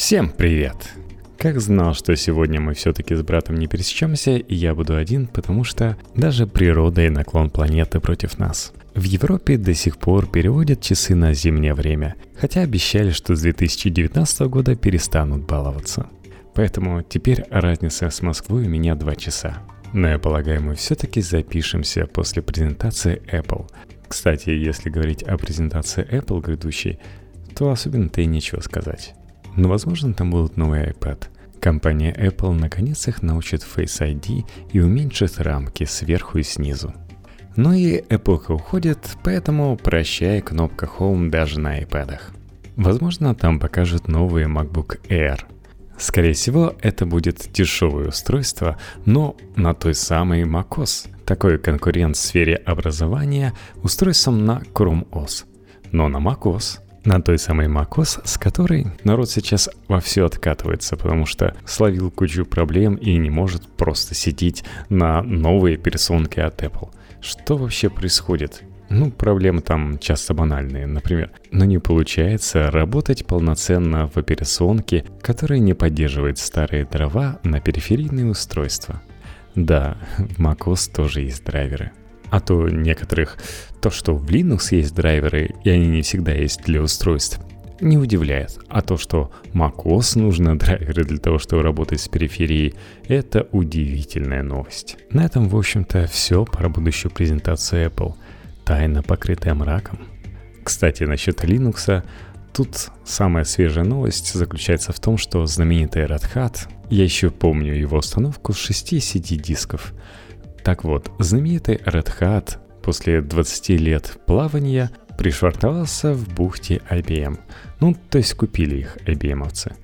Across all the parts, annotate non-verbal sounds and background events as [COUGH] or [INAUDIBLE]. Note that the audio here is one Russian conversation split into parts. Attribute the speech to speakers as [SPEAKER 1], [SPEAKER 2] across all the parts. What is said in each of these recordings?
[SPEAKER 1] Всем привет! Как знал, что сегодня мы все-таки с братом не пересечемся, и я буду один, потому что даже природа и наклон планеты против нас. В Европе до сих пор переводят часы на зимнее время, хотя обещали, что с 2019 года перестанут баловаться. Поэтому теперь разница с Москвой у меня 2 часа. Но я полагаю, мы все-таки запишемся после презентации Apple. Кстати, если говорить о презентации Apple грядущей, то особенно-то и нечего сказать. Но возможно там будут новые iPad. Компания Apple наконец их научит Face ID и уменьшит рамки сверху и снизу. Но и эпоха уходит, поэтому прощай кнопка Home даже на iPad. Возможно, там покажут новые MacBook Air. Скорее всего, это будет дешевое устройство, но на той самой macOS. Такой конкурент в сфере образования устройством на Chrome OS. Но на macOS – на той самой macOS, с которой народ сейчас во все откатывается, потому что словил кучу проблем и не может просто сидеть на новые персонки от Apple. Что вообще происходит? Ну, проблемы там часто банальные, например. Но не получается работать полноценно в операционке, которая не поддерживает старые дрова на периферийные устройства. Да, [LAUGHS] в macOS тоже есть драйверы. А то некоторых то, что в Linux есть драйверы, и они не всегда есть для устройств, не удивляет. А то, что macOS нужны [LAUGHS] драйверы для того, чтобы работать с периферией, это удивительная новость. На этом, в общем-то, все про будущую презентацию Apple. Тайна, покрытая мраком. Кстати, насчет Linux, тут самая свежая новость заключается в том, что знаменитый Red Hat, я еще помню его установку с 6 CD-дисков – так вот, знаменитый Red Hat после 20 лет плавания пришвартовался в бухте IBM. Ну, то есть купили их IBM-овцы.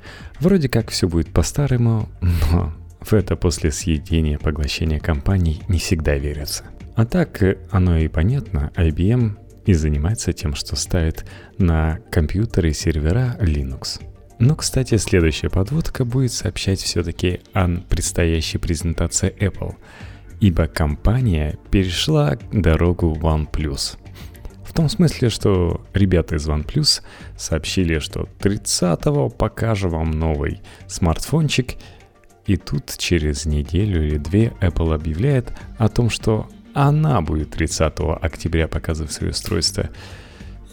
[SPEAKER 1] Вроде как все будет по-старому, но в это после съедения поглощения компаний не всегда верится. А так, оно и понятно, IBM и занимается тем, что ставит на компьютеры и сервера Linux. Но, кстати, следующая подводка будет сообщать все-таки о предстоящей презентации Apple – ибо компания перешла дорогу OnePlus. В том смысле, что ребята из OnePlus сообщили, что 30-го покажу вам новый смартфончик, и тут через неделю или две Apple объявляет о том, что она будет 30 октября показывать свое устройство.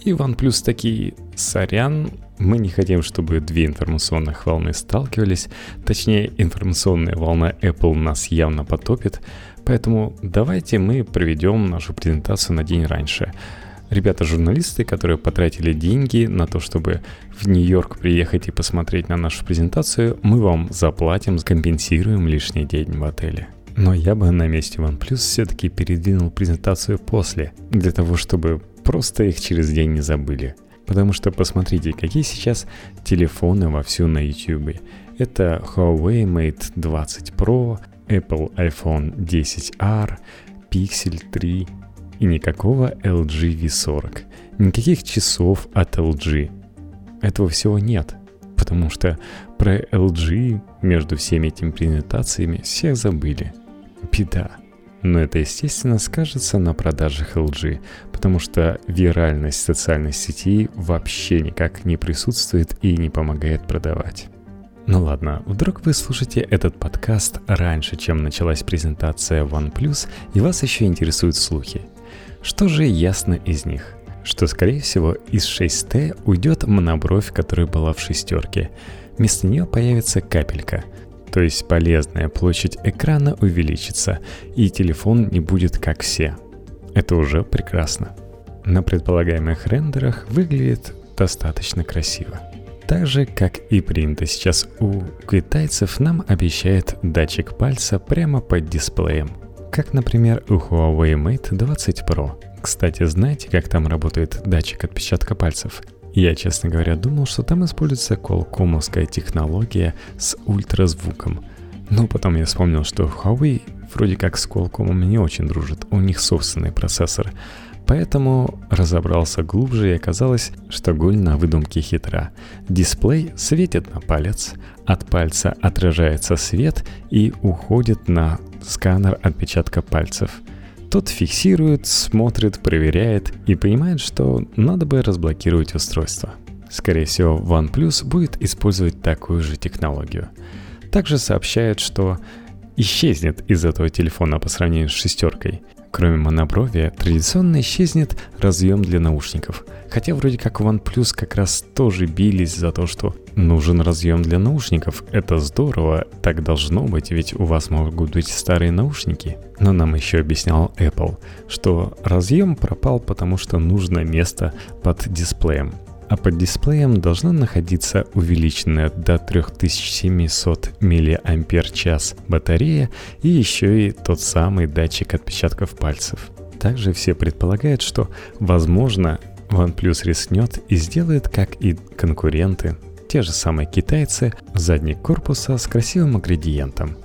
[SPEAKER 1] И OnePlus такие, сорян, мы не хотим, чтобы две информационных волны сталкивались. Точнее, информационная волна Apple нас явно потопит, Поэтому давайте мы проведем нашу презентацию на день раньше. Ребята-журналисты, которые потратили деньги на то, чтобы в Нью-Йорк приехать и посмотреть на нашу презентацию, мы вам заплатим, скомпенсируем лишний день в отеле. Но я бы на месте OnePlus все-таки передвинул презентацию после, для того, чтобы просто их через день не забыли. Потому что посмотрите, какие сейчас телефоны вовсю на YouTube. Это Huawei Mate 20 Pro, Apple iPhone 10R, Pixel 3 и никакого LG V40. Никаких часов от LG. Этого всего нет, потому что про LG между всеми этими презентациями всех забыли. Беда. Но это, естественно, скажется на продажах LG, потому что виральность социальных сетей вообще никак не присутствует и не помогает продавать. Ну ладно, вдруг вы слушаете этот подкаст раньше, чем началась презентация OnePlus, и вас еще интересуют слухи. Что же ясно из них? Что, скорее всего, из 6T уйдет монобровь, которая была в шестерке. Вместо нее появится капелька, то есть полезная площадь экрана увеличится, и телефон не будет как все. Это уже прекрасно. На предполагаемых рендерах выглядит достаточно красиво. Так же, как и принято сейчас у китайцев, нам обещает датчик пальца прямо под дисплеем. Как, например, у Huawei Mate 20 Pro. Кстати, знаете, как там работает датчик отпечатка пальцев? Я, честно говоря, думал, что там используется колкомовская технология с ультразвуком. Но потом я вспомнил, что Huawei вроде как с Qualcomm не очень дружит, у них собственный процессор. Поэтому разобрался глубже и оказалось, что голь на выдумке хитра. Дисплей светит на палец, от пальца отражается свет и уходит на сканер отпечатка пальцев. Тот фиксирует, смотрит, проверяет и понимает, что надо бы разблокировать устройство. Скорее всего, OnePlus будет использовать такую же технологию. Также сообщают, что исчезнет из этого телефона по сравнению с шестеркой. Кроме монобровия, традиционно исчезнет разъем для наушников. Хотя вроде как OnePlus как раз тоже бились за то, что нужен разъем для наушников. Это здорово, так должно быть, ведь у вас могут быть старые наушники. Но нам еще объяснял Apple, что разъем пропал, потому что нужно место под дисплеем а под дисплеем должна находиться увеличенная до 3700 мАч батарея и еще и тот самый датчик отпечатков пальцев. Также все предполагают, что, возможно, OnePlus рискнет и сделает, как и конкуренты, те же самые китайцы, задник корпуса с красивым градиентом.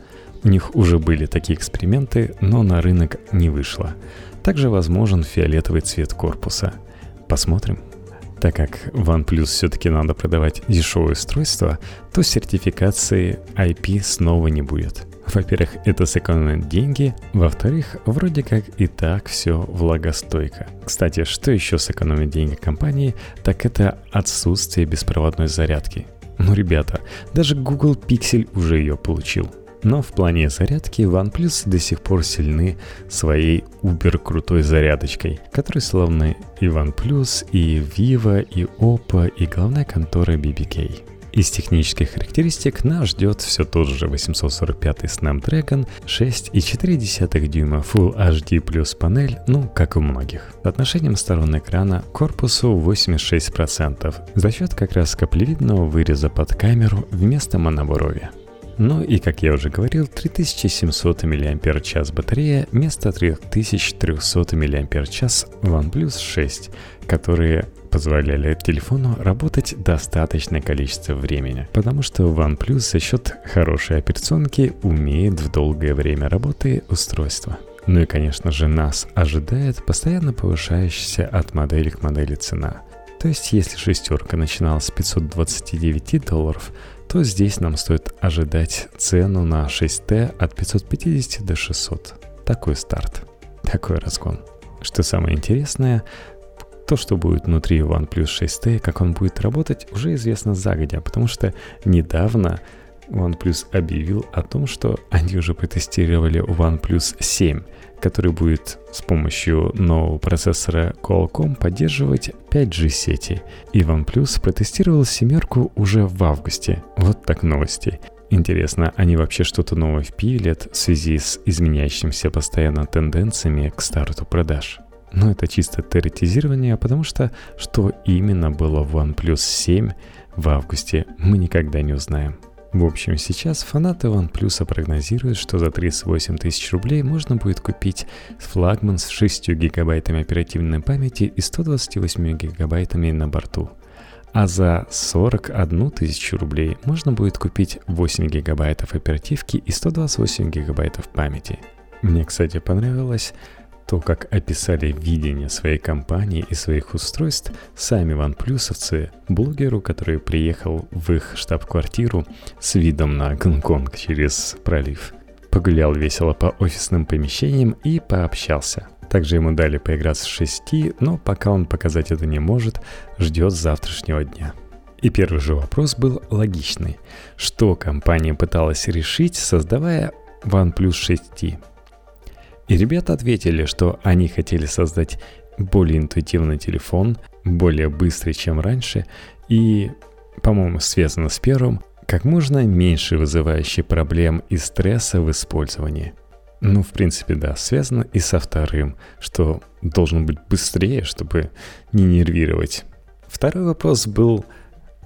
[SPEAKER 1] У них уже были такие эксперименты, но на рынок не вышло. Также возможен фиолетовый цвет корпуса. Посмотрим. Так как OnePlus все-таки надо продавать дешевое устройство, то сертификации IP снова не будет. Во-первых, это сэкономит деньги, во-вторых, вроде как и так все влагостойко. Кстати, что еще сэкономит деньги компании, так это отсутствие беспроводной зарядки. Ну, ребята, даже Google Pixel уже ее получил. Но в плане зарядки OnePlus до сих пор сильны своей убер крутой зарядочкой, которой славны и OnePlus, и Vivo, и Oppo, и главная контора BBK. Из технических характеристик нас ждет все тот же 845 Snapdragon 6,4 дюйма Full HD плюс панель, ну, как у многих. Отношением сторон экрана к корпусу 86%, за счет как раз каплевидного выреза под камеру вместо монобровия. Ну и, как я уже говорил, 3700 мАч батарея вместо 3300 мАч OnePlus 6, которые позволяли телефону работать достаточное количество времени, потому что OnePlus за счет хорошей операционки умеет в долгое время работы устройства. Ну и, конечно же, нас ожидает постоянно повышающаяся от модели к модели цена. То есть, если шестерка начиналась с 529 долларов, то здесь нам стоит ожидать цену на 6T от 550 до 600. Такой старт, такой разгон. Что самое интересное, то, что будет внутри OnePlus 6T, как он будет работать, уже известно загодя, потому что недавно OnePlus объявил о том, что они уже протестировали OnePlus 7, который будет с помощью нового процессора Qualcomm поддерживать 5G сети. И OnePlus протестировал семерку уже в августе. Вот так новости. Интересно, они вообще что-то новое впилят в связи с изменяющимися постоянно тенденциями к старту продаж? Но это чисто теоретизирование, потому что что именно было в OnePlus 7 в августе, мы никогда не узнаем. В общем, сейчас фанаты OnePlus прогнозируют, что за 38 тысяч рублей можно будет купить флагман с 6 гигабайтами оперативной памяти и 128 гигабайтами на борту. А за 41 тысячу рублей можно будет купить 8 гигабайтов оперативки и 128 гигабайтов памяти. Мне, кстати, понравилось то, как описали видение своей компании и своих устройств сами ванплюсовцы, блогеру, который приехал в их штаб-квартиру с видом на Гонконг через пролив. Погулял весело по офисным помещениям и пообщался. Также ему дали поиграть с шести, но пока он показать это не может, ждет завтрашнего дня. И первый же вопрос был логичный. Что компания пыталась решить, создавая OnePlus 6T? И ребята ответили, что они хотели создать более интуитивный телефон, более быстрый, чем раньше, и, по-моему, связано с первым, как можно меньше вызывающий проблем и стресса в использовании. Ну, в принципе, да, связано и со вторым, что должен быть быстрее, чтобы не нервировать. Второй вопрос был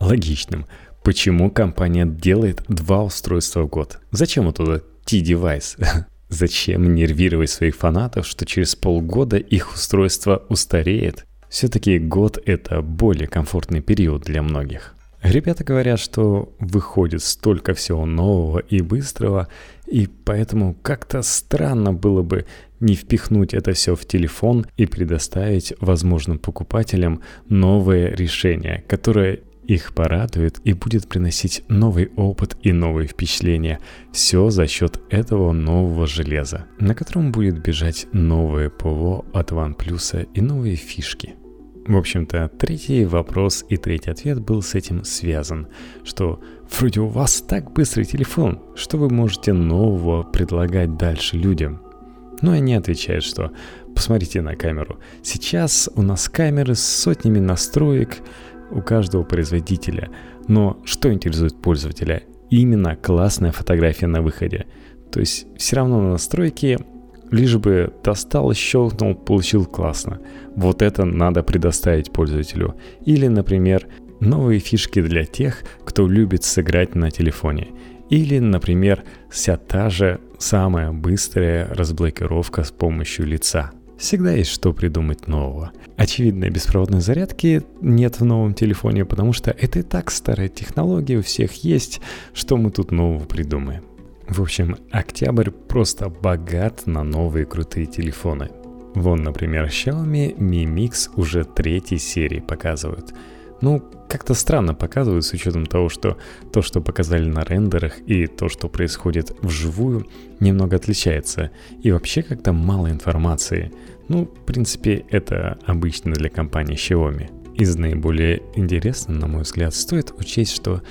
[SPEAKER 1] логичным. Почему компания делает два устройства в год? Зачем вот туда T-девайс? [LAUGHS] Зачем нервировать своих фанатов, что через полгода их устройство устареет? Все-таки год — это более комфортный период для многих. Ребята говорят, что выходит столько всего нового и быстрого, и поэтому как-то странно было бы не впихнуть это все в телефон и предоставить возможным покупателям новое решение, которое их порадует и будет приносить новый опыт и новые впечатления. Все за счет этого нового железа, на котором будет бежать новое ПВО от OnePlus и новые фишки. В общем-то, третий вопрос и третий ответ был с этим связан, что вроде у вас так быстрый телефон, что вы можете нового предлагать дальше людям? Но они отвечают, что посмотрите на камеру. Сейчас у нас камеры с сотнями настроек у каждого производителя. Но что интересует пользователя? Именно классная фотография на выходе. То есть все равно на настройке лишь бы достал, щелкнул, получил классно. Вот это надо предоставить пользователю. Или, например, новые фишки для тех, кто любит сыграть на телефоне. Или, например, вся та же самая быстрая разблокировка с помощью лица. Всегда есть что придумать нового. Очевидно, беспроводной зарядки нет в новом телефоне, потому что это и так старая технология, у всех есть, что мы тут нового придумаем. В общем, октябрь просто богат на новые крутые телефоны. Вон, например, Xiaomi Mi Mix уже третьей серии показывают. Ну, как-то странно показывают с учетом того, что то, что показали на рендерах и то, что происходит вживую, немного отличается. И вообще как-то мало информации. Ну, в принципе, это обычно для компании Xiaomi. Из наиболее интересного, на мой взгляд, стоит учесть, что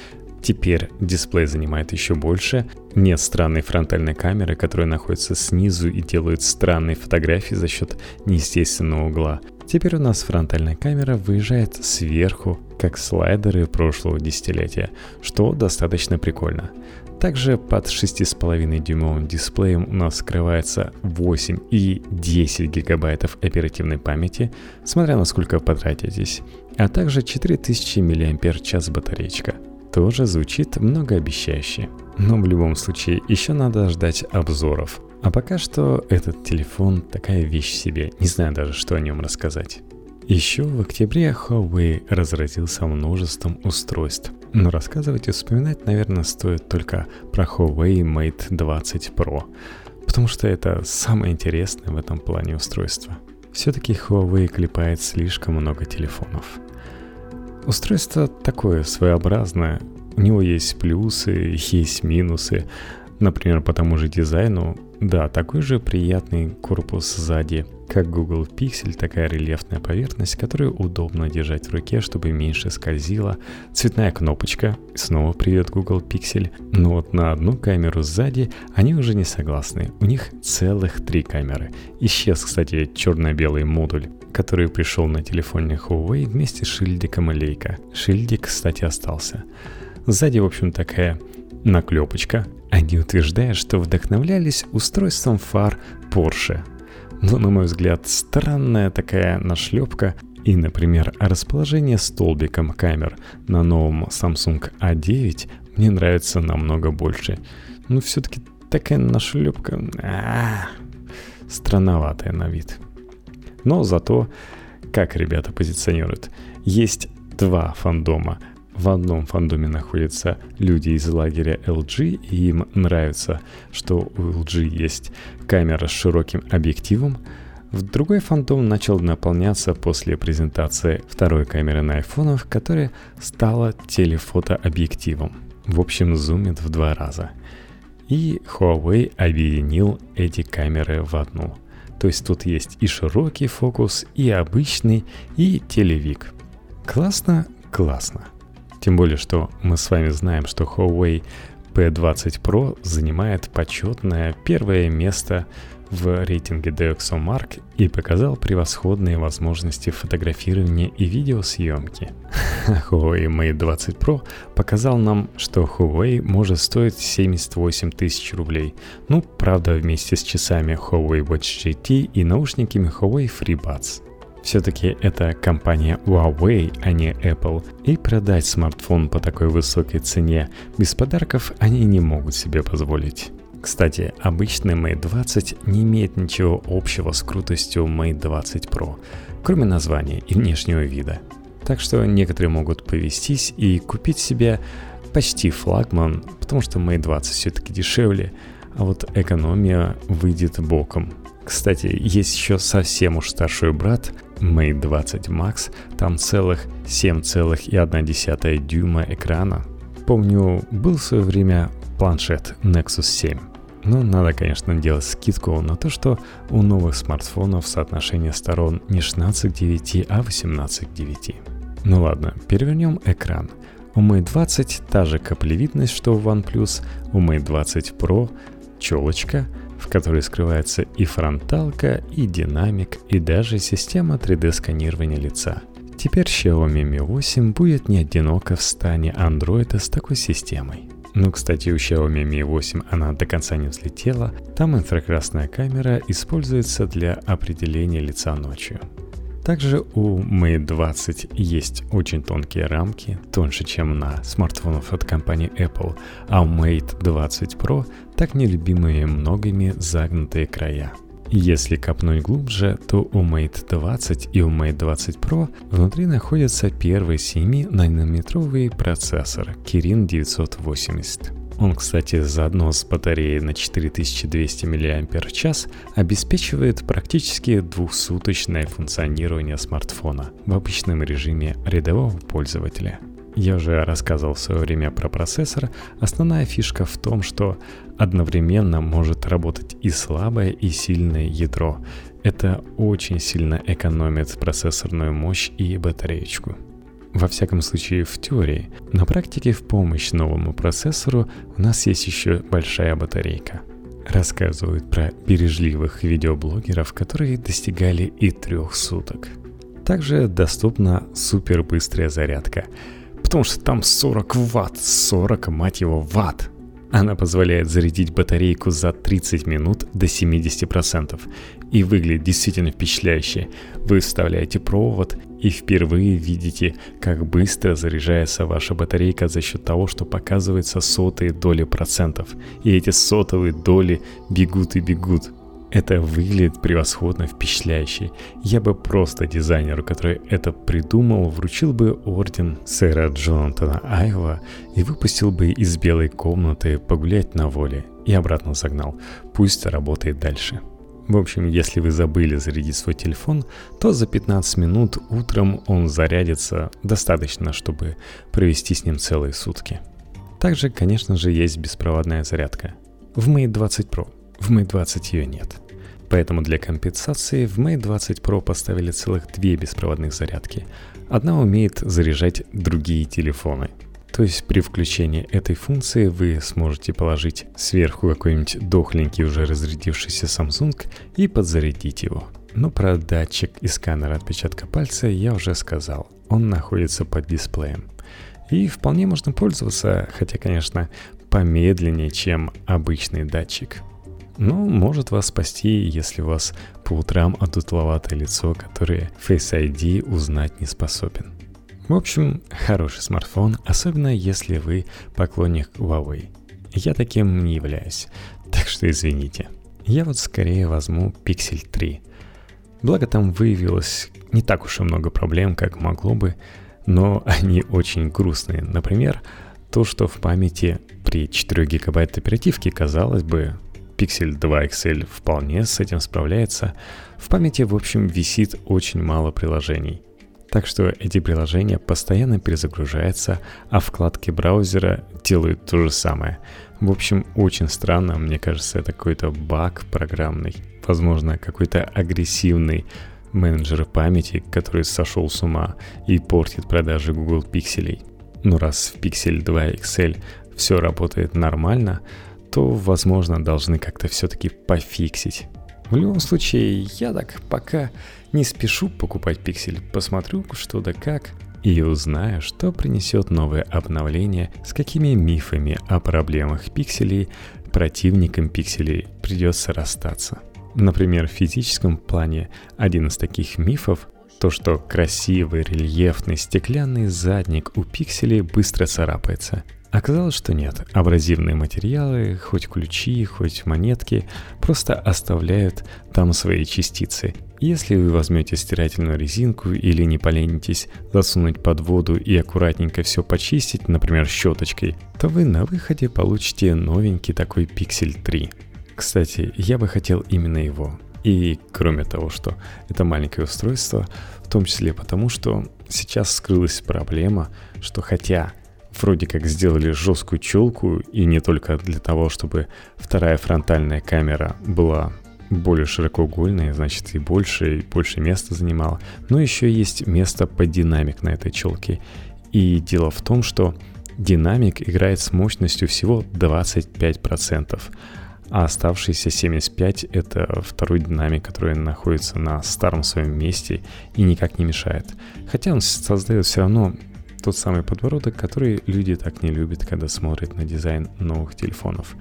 [SPEAKER 1] Теперь дисплей занимает еще больше. Нет странной фронтальной камеры, которая находится снизу и делает странные фотографии за счет неестественного угла. Теперь у нас фронтальная камера выезжает сверху, как слайдеры прошлого десятилетия, что достаточно прикольно. Также под 6,5 дюймовым дисплеем у нас скрывается 8 и 10 гигабайтов оперативной памяти, смотря на сколько потратитесь, а также 4000 мАч батареечка – тоже звучит многообещающе. Но в любом случае еще надо ждать обзоров. А пока что этот телефон такая вещь себе, не знаю даже, что о нем рассказать. Еще в октябре Huawei разразился множеством устройств. Но рассказывать и вспоминать, наверное, стоит только про Huawei Mate 20 Pro, потому что это самое интересное в этом плане устройство. Все-таки Huawei клепает слишком много телефонов. Устройство такое своеобразное. У него есть плюсы, есть минусы. Например, по тому же дизайну, да, такой же приятный корпус сзади, как Google Pixel, такая рельефная поверхность, которую удобно держать в руке, чтобы меньше скользила. Цветная кнопочка, снова привет Google Pixel. Но вот на одну камеру сзади они уже не согласны. У них целых три камеры. Исчез, кстати, черно-белый модуль который пришел на телефоне Huawei вместе с шильдиком лейка. Шильдик, кстати, остался. Сзади, в общем, такая наклепочка. Они утверждают, что вдохновлялись устройством фар Porsche. Но, на мой взгляд, странная такая нашлепка и, например, расположение столбиком камер на новом Samsung A9 мне нравится намного больше. Но все-таки такая нашлепка... А-а-а, странноватая на вид. Но зато, как ребята позиционируют, есть два фандома. В одном фандоме находятся люди из лагеря LG, и им нравится, что у LG есть камера с широким объективом. В другой фандом начал наполняться после презентации второй камеры на айфонах, которая стала телефотообъективом. В общем, зумит в два раза. И Huawei объединил эти камеры в одну – то есть тут есть и широкий фокус, и обычный, и телевик. Классно? Классно. Тем более, что мы с вами знаем, что Huawei P20 Pro занимает почетное первое место в рейтинге DxOMark и показал превосходные возможности фотографирования и видеосъемки. [LAUGHS] Huawei Mate 20 Pro показал нам, что Huawei может стоить 78 тысяч рублей. Ну, правда, вместе с часами Huawei Watch GT и наушниками Huawei FreeBuds. Все-таки это компания Huawei, а не Apple, и продать смартфон по такой высокой цене без подарков они не могут себе позволить. Кстати, обычный Mate 20 не имеет ничего общего с крутостью Mate 20 Pro, кроме названия и внешнего вида. Так что некоторые могут повестись и купить себе почти флагман, потому что Mate 20 все-таки дешевле, а вот экономия выйдет боком. Кстати, есть еще совсем уж старший брат, Mate 20 Max, там целых 7,1 дюйма экрана. Помню, был в свое время планшет Nexus 7. Но надо, конечно, делать скидку на то, что у новых смартфонов соотношение сторон не 16 к 9, а 18 к 9. Ну ладно, перевернем экран. У Mate 20 та же каплевидность, что у OnePlus, у Mate 20 Pro челочка, в которой скрывается и фронталка, и динамик, и даже система 3D-сканирования лица. Теперь Xiaomi Mi 8 будет не одиноко в стане Android с такой системой. Ну, кстати, у Xiaomi Mi 8 она до конца не взлетела. Там инфракрасная камера используется для определения лица ночью. Также у Mate 20 есть очень тонкие рамки, тоньше, чем на смартфонах от компании Apple, а у Mate 20 Pro так нелюбимые многими загнутые края. Если копнуть глубже, то у Mate 20 и у Mate 20 Pro внутри находится первый 7-нанометровый процессор Kirin 980. Он, кстати, заодно с батареей на 4200 мАч обеспечивает практически двухсуточное функционирование смартфона в обычном режиме рядового пользователя. Я уже рассказывал в свое время про процессор. Основная фишка в том, что одновременно может работать и слабое, и сильное ядро. Это очень сильно экономит процессорную мощь и батареечку. Во всяком случае, в теории. На практике в помощь новому процессору у нас есть еще большая батарейка. Рассказывают про бережливых видеоблогеров, которые достигали и трех суток. Также доступна супербыстрая зарядка, потому что там 40 ватт, 40, мать его, ватт. Она позволяет зарядить батарейку за 30 минут до 70% и выглядит действительно впечатляюще. Вы вставляете провод и впервые видите, как быстро заряжается ваша батарейка за счет того, что показывается сотые доли процентов. И эти сотовые доли бегут и бегут. Это выглядит превосходно впечатляюще. Я бы просто дизайнеру, который это придумал, вручил бы орден сэра Джонатана Айва и выпустил бы из белой комнаты погулять на воле и обратно загнал. Пусть работает дальше. В общем, если вы забыли зарядить свой телефон, то за 15 минут утром он зарядится достаточно, чтобы провести с ним целые сутки. Также, конечно же, есть беспроводная зарядка. В Mate 20 Pro. В Mate 20 ее нет. Поэтому для компенсации в Mate 20 Pro поставили целых две беспроводных зарядки. Одна умеет заряжать другие телефоны. То есть при включении этой функции вы сможете положить сверху какой-нибудь дохленький уже разрядившийся Samsung и подзарядить его. Но про датчик и сканер отпечатка пальца я уже сказал. Он находится под дисплеем. И вполне можно пользоваться, хотя, конечно, помедленнее, чем обычный датчик но может вас спасти, если у вас по утрам одутловатое лицо, которое Face ID узнать не способен. В общем, хороший смартфон, особенно если вы поклонник Huawei. Я таким не являюсь, так что извините. Я вот скорее возьму Pixel 3. Благо там выявилось не так уж и много проблем, как могло бы, но они очень грустные. Например, то, что в памяти при 4 гигабайт оперативки, казалось бы, Pixel 2 XL вполне с этим справляется. В памяти, в общем, висит очень мало приложений. Так что эти приложения постоянно перезагружаются, а вкладки браузера делают то же самое. В общем, очень странно, мне кажется, это какой-то баг программный. Возможно, какой-то агрессивный менеджер памяти, который сошел с ума и портит продажи Google пикселей. Но раз в Pixel 2 XL все работает нормально, то, возможно, должны как-то все-таки пофиксить. В любом случае, я так пока не спешу покупать пиксель, посмотрю что да как, и узнаю, что принесет новое обновление, с какими мифами о проблемах пикселей противникам пикселей придется расстаться. Например, в физическом плане один из таких мифов то, что красивый рельефный стеклянный задник у пикселей быстро царапается – Оказалось, что нет. Абразивные материалы, хоть ключи, хоть монетки, просто оставляют там свои частицы. Если вы возьмете стирательную резинку или не поленитесь засунуть под воду и аккуратненько все почистить, например, щеточкой, то вы на выходе получите новенький такой Pixel 3. Кстати, я бы хотел именно его. И кроме того, что это маленькое устройство, в том числе потому, что сейчас скрылась проблема, что хотя вроде как сделали жесткую челку, и не только для того, чтобы вторая фронтальная камера была более широкоугольная, значит и больше, и больше места занимала, но еще есть место под динамик на этой челке. И дело в том, что динамик играет с мощностью всего 25%, а оставшиеся 75 — это второй динамик, который находится на старом своем месте и никак не мешает. Хотя он создает все равно тот самый подбородок, который люди так не любят, когда смотрят на дизайн новых телефонов.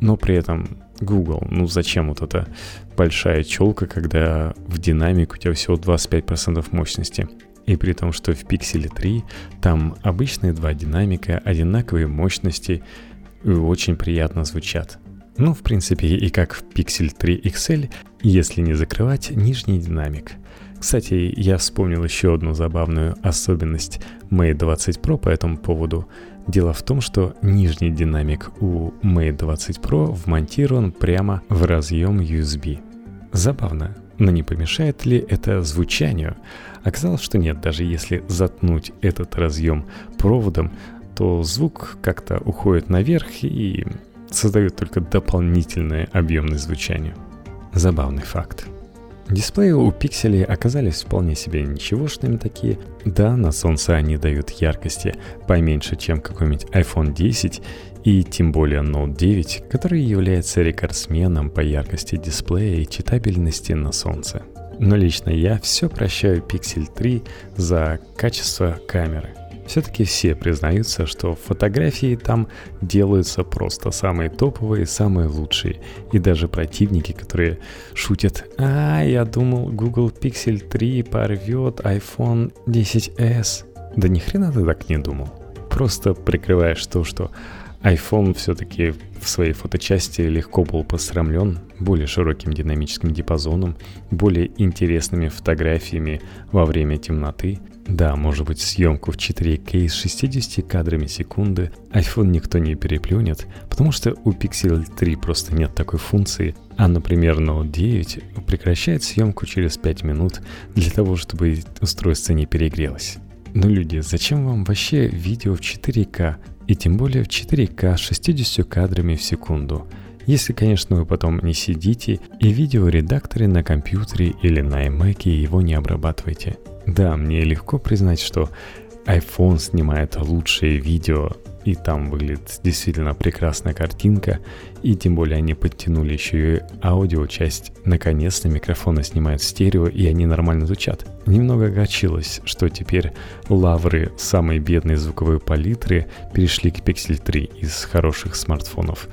[SPEAKER 1] Но при этом Google, ну зачем вот эта большая челка, когда в динамик у тебя всего 25% мощности? И при том, что в Pixel 3 там обычные два динамика, одинаковые мощности и очень приятно звучат. Ну, в принципе, и как в Pixel 3 XL, если не закрывать нижний динамик. Кстати, я вспомнил еще одну забавную особенность Mate 20 Pro по этому поводу. Дело в том, что нижний динамик у Mate 20 Pro вмонтирован прямо в разъем USB. Забавно, но не помешает ли это звучанию? Оказалось, что нет, даже если заткнуть этот разъем проводом, то звук как-то уходит наверх и создает только дополнительное объемное звучание. Забавный факт. Дисплеи у пикселей оказались вполне себе ничегошными такие. Да, на солнце они дают яркости поменьше, чем какой-нибудь iPhone 10 и тем более Note 9, который является рекордсменом по яркости дисплея и читабельности на солнце. Но лично я все прощаю Pixel 3 за качество камеры – все-таки все признаются, что фотографии там делаются просто самые топовые, самые лучшие. И даже противники, которые шутят, а, я думал, Google Pixel 3 порвет iPhone 10s. Да ни хрена ты так не думал. Просто прикрываешь то, что iPhone все-таки в своей фоточасти легко был посрамлен более широким динамическим диапазоном, более интересными фотографиями во время темноты. Да, может быть, съемку в 4К с 60 кадрами секунды iPhone никто не переплюнет, потому что у Pixel 3 просто нет такой функции, а, например, Note 9 прекращает съемку через 5 минут для того, чтобы устройство не перегрелось. Но люди, зачем вам вообще видео в 4К? И тем более в 4К с 60 кадрами в секунду. Если, конечно, вы потом не сидите и видеоредакторе на компьютере или на iMac его не обрабатываете. Да, мне легко признать, что iPhone снимает лучшие видео и там выглядит действительно прекрасная картинка, и тем более они подтянули еще и аудио часть. Наконец-то микрофоны снимают стерео, и они нормально звучат. Немного огорчилось, что теперь лавры самой бедной звуковой палитры перешли к Pixel 3 из хороших смартфонов,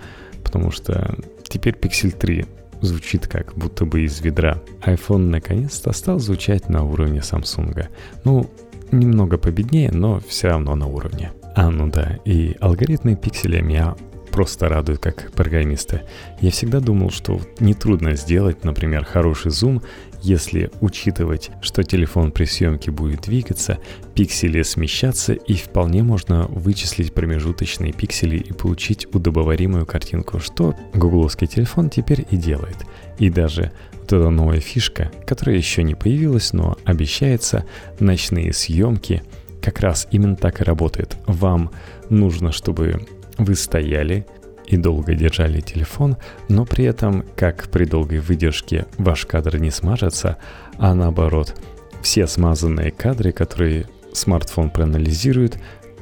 [SPEAKER 1] потому что теперь Pixel 3 звучит как будто бы из ведра. iPhone наконец-то стал звучать на уровне Samsung. Ну, немного победнее, но все равно на уровне. А, ну да, и алгоритмы пикселя меня просто радуют как программиста. Я всегда думал, что нетрудно сделать, например, хороший зум, если учитывать, что телефон при съемке будет двигаться, пиксели смещаться и вполне можно вычислить промежуточные пиксели и получить удобоваримую картинку, что гугловский телефон теперь и делает. И даже вот эта новая фишка, которая еще не появилась, но обещается, ночные съемки – как раз именно так и работает. Вам нужно, чтобы вы стояли и долго держали телефон, но при этом, как при долгой выдержке, ваш кадр не смажется, а наоборот, все смазанные кадры, которые смартфон проанализирует,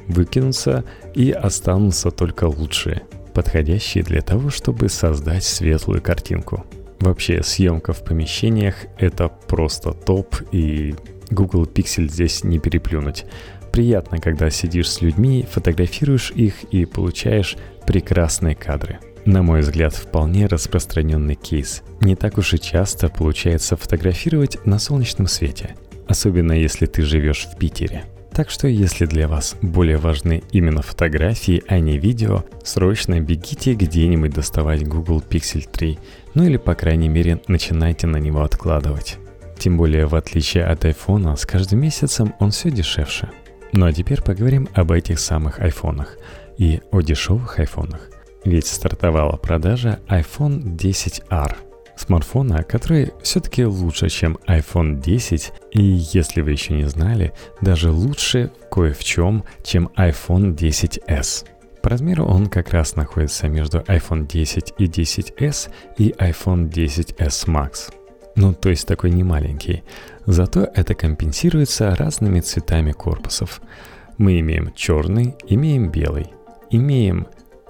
[SPEAKER 1] выкинутся и останутся только лучшие, подходящие для того, чтобы создать светлую картинку. Вообще, съемка в помещениях — это просто топ, и Google Pixel здесь не переплюнуть. Приятно, когда сидишь с людьми, фотографируешь их и получаешь прекрасные кадры. На мой взгляд, вполне распространенный кейс. Не так уж и часто получается фотографировать на солнечном свете, особенно если ты живешь в Питере. Так что если для вас более важны именно фотографии, а не видео, срочно бегите где-нибудь доставать Google Pixel 3, ну или по крайней мере начинайте на него откладывать. Тем более, в отличие от iPhone, с каждым месяцем он все дешевше. Ну а теперь поговорим об этих самых айфонах и о дешевых айфонах. Ведь стартовала продажа iPhone 10R. Смартфона, который все-таки лучше, чем iPhone 10, и если вы еще не знали, даже лучше кое в чем, чем iPhone 10s. По размеру он как раз находится между iPhone 10 и 10s и iPhone 10s Max. Ну, то есть такой не маленький. Зато это компенсируется разными цветами корпусов. Мы имеем черный, имеем белый, имеем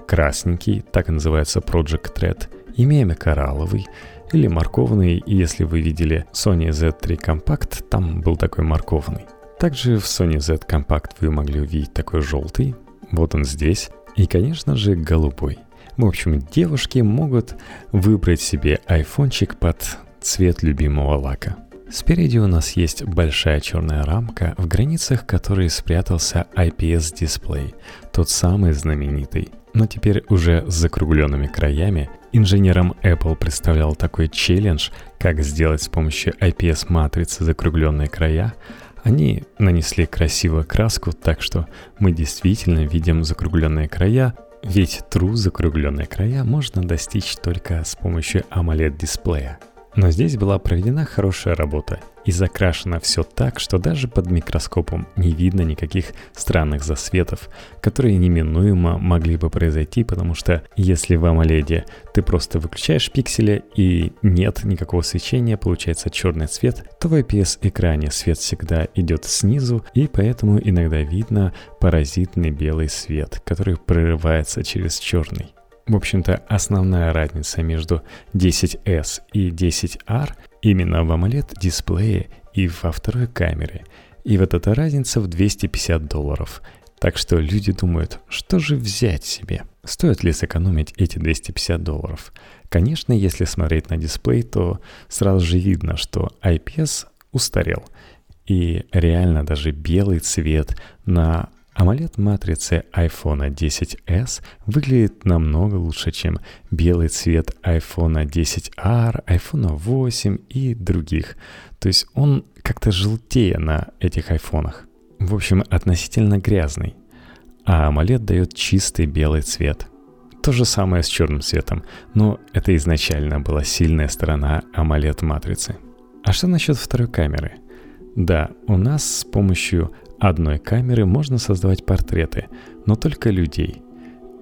[SPEAKER 1] красненький, так и называется Project Red, имеем коралловый или морковный, если вы видели Sony Z3 Compact, там был такой морковный. Также в Sony Z Compact вы могли увидеть такой желтый, вот он здесь, и, конечно же, голубой. В общем, девушки могут выбрать себе айфончик под цвет любимого лака. Спереди у нас есть большая черная рамка, в границах которой спрятался IPS-дисплей, тот самый знаменитый. Но теперь уже с закругленными краями инженерам Apple представлял такой челлендж, как сделать с помощью IPS-матрицы закругленные края, они нанесли красивую краску, так что мы действительно видим закругленные края, ведь true закругленные края можно достичь только с помощью AMOLED-дисплея. Но здесь была проведена хорошая работа и закрашено все так, что даже под микроскопом не видно никаких странных засветов, которые неминуемо могли бы произойти, потому что если в AMOLED ты просто выключаешь пиксели и нет никакого свечения, получается черный цвет, то в IPS-экране свет всегда идет снизу, и поэтому иногда видно паразитный белый свет, который прорывается через черный. В общем-то, основная разница между 10S и 10R именно в AMOLED-дисплее и во второй камере. И вот эта разница в 250 долларов. Так что люди думают, что же взять себе? Стоит ли сэкономить эти 250 долларов? Конечно, если смотреть на дисплей, то сразу же видно, что IPS устарел. И реально даже белый цвет на AMOLED-матрицы iPhone 10s выглядит намного лучше, чем белый цвет iPhone 10R, iPhone 8 и других. То есть он как-то желтее на этих айфонах. В общем, относительно грязный. А AMOLED дает чистый белый цвет. То же самое с черным цветом, но это изначально была сильная сторона AMOLED-матрицы. А что насчет второй камеры? Да, у нас с помощью одной камеры можно создавать портреты, но только людей.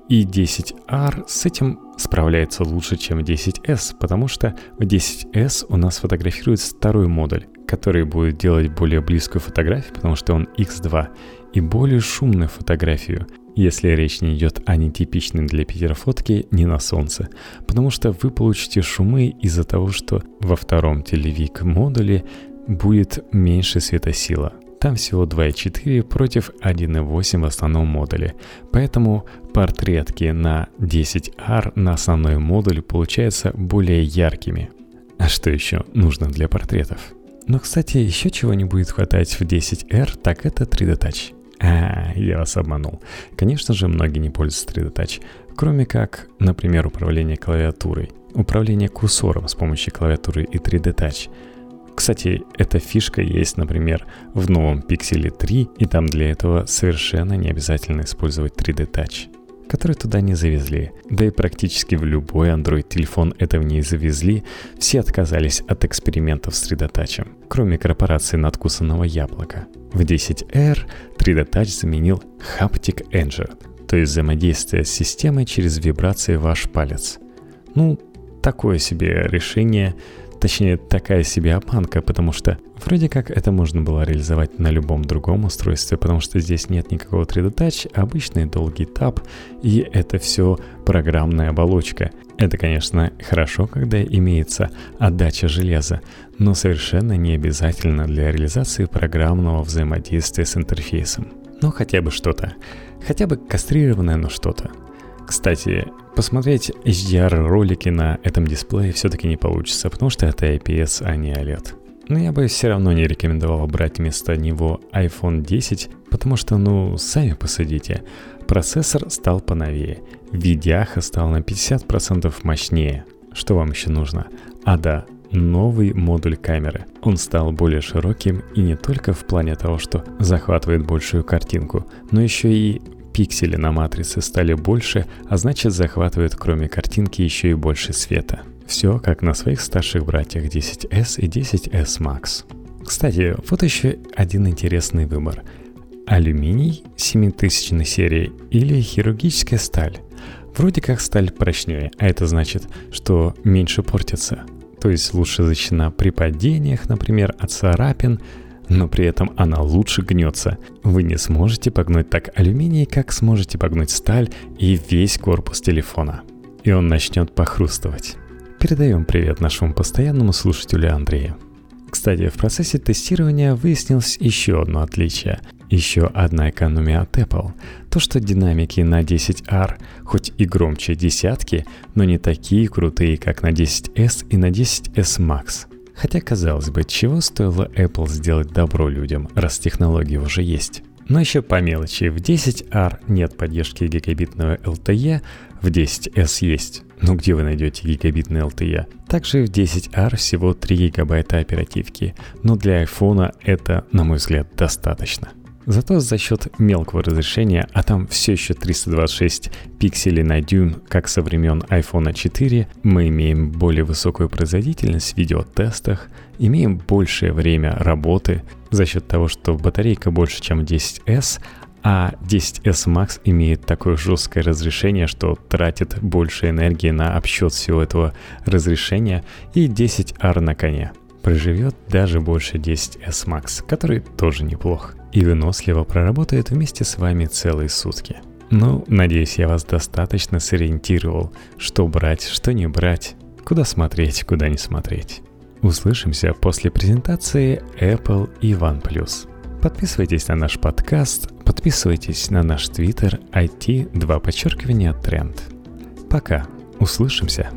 [SPEAKER 1] И 10R с этим справляется лучше, чем 10S, потому что в 10S у нас фотографируется второй модуль, который будет делать более близкую фотографию, потому что он X2, и более шумную фотографию, если речь не идет о нетипичной для Питера фотке не на солнце, потому что вы получите шумы из-за того, что во втором телевик модуле будет меньше светосила – там всего 2.4 против 1.8 в основном модуле. Поэтому портретки на 10R на основной модуль получаются более яркими. А что еще нужно для портретов? Но, кстати, еще чего не будет хватать в 10R, так это 3D Touch. А, я вас обманул. Конечно же, многие не пользуются 3D Touch, кроме как, например, управление клавиатурой, управление курсором с помощью клавиатуры и 3D Touch – кстати, эта фишка есть, например, в новом Pixel 3, и там для этого совершенно не обязательно использовать 3D Touch который туда не завезли. Да и практически в любой Android-телефон этого не завезли, все отказались от экспериментов с 3D Touch, кроме корпорации надкусанного яблока. В 10R 3D Touch заменил Haptic Engine, то есть взаимодействие с системой через вибрации ваш палец. Ну, такое себе решение, Точнее, такая себе обманка, потому что вроде как это можно было реализовать на любом другом устройстве, потому что здесь нет никакого 3D Touch, обычный долгий тап, и это все программная оболочка. Это, конечно, хорошо, когда имеется отдача железа, но совершенно не обязательно для реализации программного взаимодействия с интерфейсом. Ну, хотя бы что-то. Хотя бы кастрированное, но что-то. Кстати, посмотреть HDR-ролики на этом дисплее все-таки не получится, потому что это IPS, а не OLED. Но я бы все равно не рекомендовал брать вместо него iPhone 10, потому что, ну, сами посудите, процессор стал поновее, видяха стал на 50% мощнее. Что вам еще нужно? А да, новый модуль камеры. Он стал более широким и не только в плане того, что захватывает большую картинку, но еще и пиксели на матрице стали больше, а значит захватывают кроме картинки еще и больше света. Все как на своих старших братьях 10S и 10S Max. Кстати, вот еще один интересный выбор. Алюминий 7000 серии или хирургическая сталь. Вроде как сталь прочнее, а это значит, что меньше портится. То есть лучше защищена при падениях, например, от царапин, но при этом она лучше гнется. Вы не сможете погнуть так алюминий, как сможете погнуть сталь и весь корпус телефона. И он начнет похрустывать. Передаем привет нашему постоянному слушателю Андрею. Кстати, в процессе тестирования выяснилось еще одно отличие. Еще одна экономия от Apple. То, что динамики на 10R хоть и громче десятки, но не такие крутые, как на 10S и на 10S Max. Хотя, казалось бы, чего стоило Apple сделать добро людям, раз технологии уже есть. Но еще по мелочи, в 10R нет поддержки гигабитного LTE, в 10S есть. Но где вы найдете гигабитный LTE? Также в 10R всего 3 гигабайта оперативки, но для iPhone это, на мой взгляд, достаточно. Зато за счет мелкого разрешения, а там все еще 326 пикселей на дюйм, как со времен iPhone 4, мы имеем более высокую производительность в видеотестах, имеем большее время работы. За счет того, что батарейка больше, чем 10S, а 10S Max имеет такое жесткое разрешение, что тратит больше энергии на обсчет всего этого разрешения, и 10R на коне проживет даже больше 10S Max, который тоже неплох и выносливо проработает вместе с вами целые сутки. Ну, надеюсь, я вас достаточно сориентировал, что брать, что не брать, куда смотреть, куда не смотреть. Услышимся после презентации Apple и OnePlus. Подписывайтесь на наш подкаст, подписывайтесь на наш твиттер IT 2 подчеркивания тренд. Пока, услышимся.